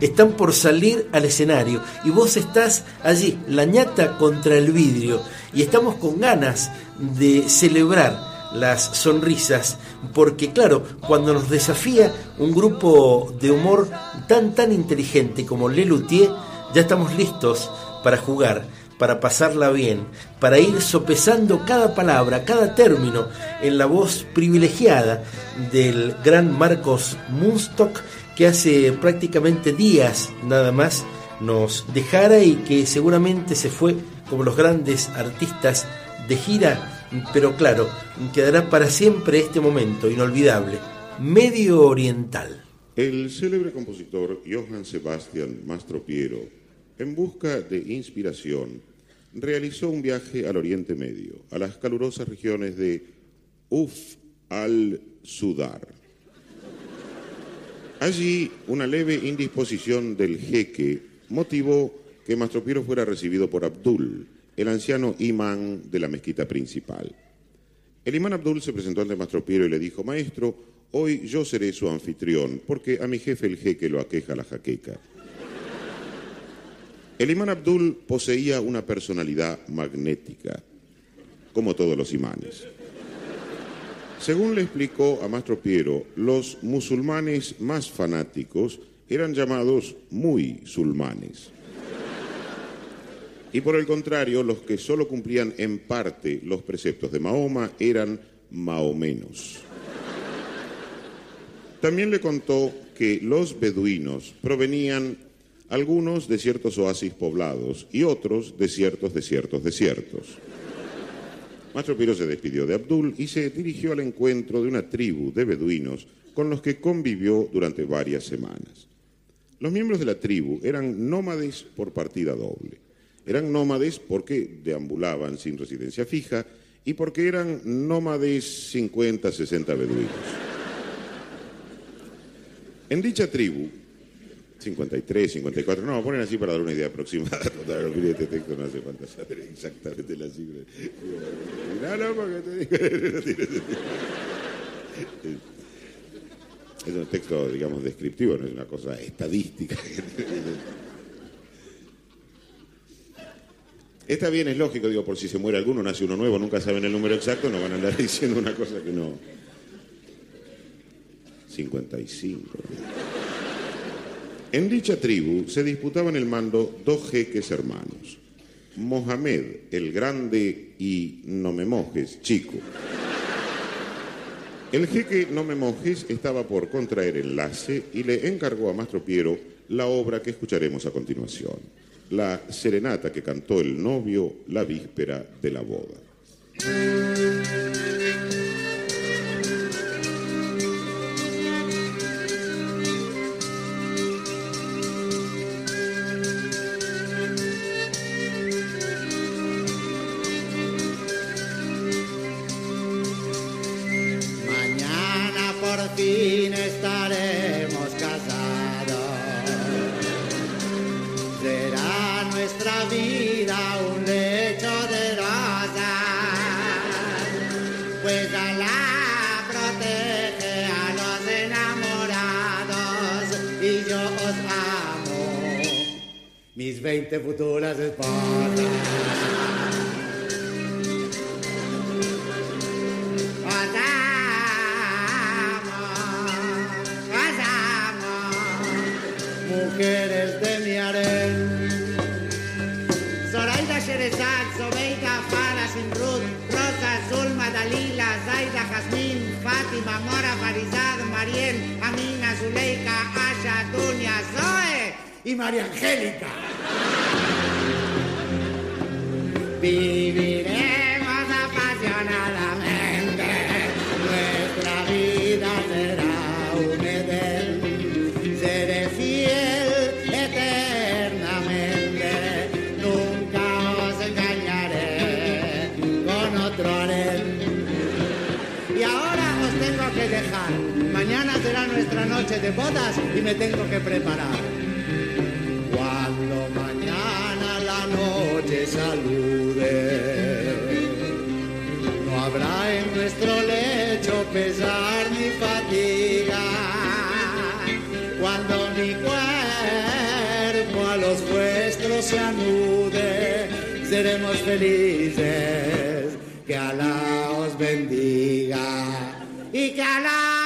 Están por salir al escenario y vos estás allí, la ñata contra el vidrio, y estamos con ganas de celebrar las sonrisas, porque claro, cuando nos desafía un grupo de humor tan tan inteligente como Le ya estamos listos para jugar, para pasarla bien, para ir sopesando cada palabra, cada término en la voz privilegiada del gran Marcos Munstock que hace prácticamente días nada más nos dejara y que seguramente se fue como los grandes artistas de gira, pero claro, quedará para siempre este momento inolvidable, Medio Oriental. El célebre compositor Johann Sebastian Mastropiero, en busca de inspiración, realizó un viaje al Oriente Medio, a las calurosas regiones de Uf al-Sudar Allí, una leve indisposición del jeque motivó que Mastropiero fuera recibido por Abdul, el anciano imán de la mezquita principal. El imán Abdul se presentó ante Mastropiero y le dijo, maestro, hoy yo seré su anfitrión, porque a mi jefe el jeque lo aqueja la jaqueca. El imán Abdul poseía una personalidad magnética, como todos los imanes. Según le explicó a Mastro Piero, los musulmanes más fanáticos eran llamados muy sulmanes. Y por el contrario, los que solo cumplían en parte los preceptos de Mahoma eran maomenos. También le contó que los beduinos provenían algunos de ciertos oasis poblados y otros de ciertos desiertos desiertos. Mastro Piro se despidió de Abdul y se dirigió al encuentro de una tribu de beduinos con los que convivió durante varias semanas. Los miembros de la tribu eran nómades por partida doble. Eran nómades porque deambulaban sin residencia fija y porque eran nómades 50, 60 beduinos. En dicha tribu, 53, 54, no, ponen así para dar una idea aproximada. este texto no hace falta saber exactamente la cifra. No, no, porque te digo. Es un texto, digamos, descriptivo, no es una cosa estadística. Está bien, es lógico, digo, por si se muere alguno, nace uno nuevo, nunca saben el número exacto, no van a andar diciendo una cosa que no. 55. En dicha tribu se disputaban el mando dos jeques hermanos, Mohamed el Grande y No me mojes, chico. El jeque No me mojes estaba por contraer enlace y le encargó a Mastro Piero la obra que escucharemos a continuación, la serenata que cantó el novio la víspera de la boda. Veinte futuras esposas. mujeres de mi harén. Zoraida Sherezad, Zobeida, Farah, Simrud, Rosa, Zulma, Dalila, Zaida, Jazmín, Fátima, Mora, Farizad, Mariel, Amina, Zuleika, y María Angélica. Viviremos apasionadamente, nuestra vida será un edén. Seré fiel eternamente, nunca os engañaré con otro harén. Y ahora os tengo que dejar. Mañana será nuestra noche de bodas y me tengo que preparar. se anude, seremos felices. Que Alá os bendiga y que Alá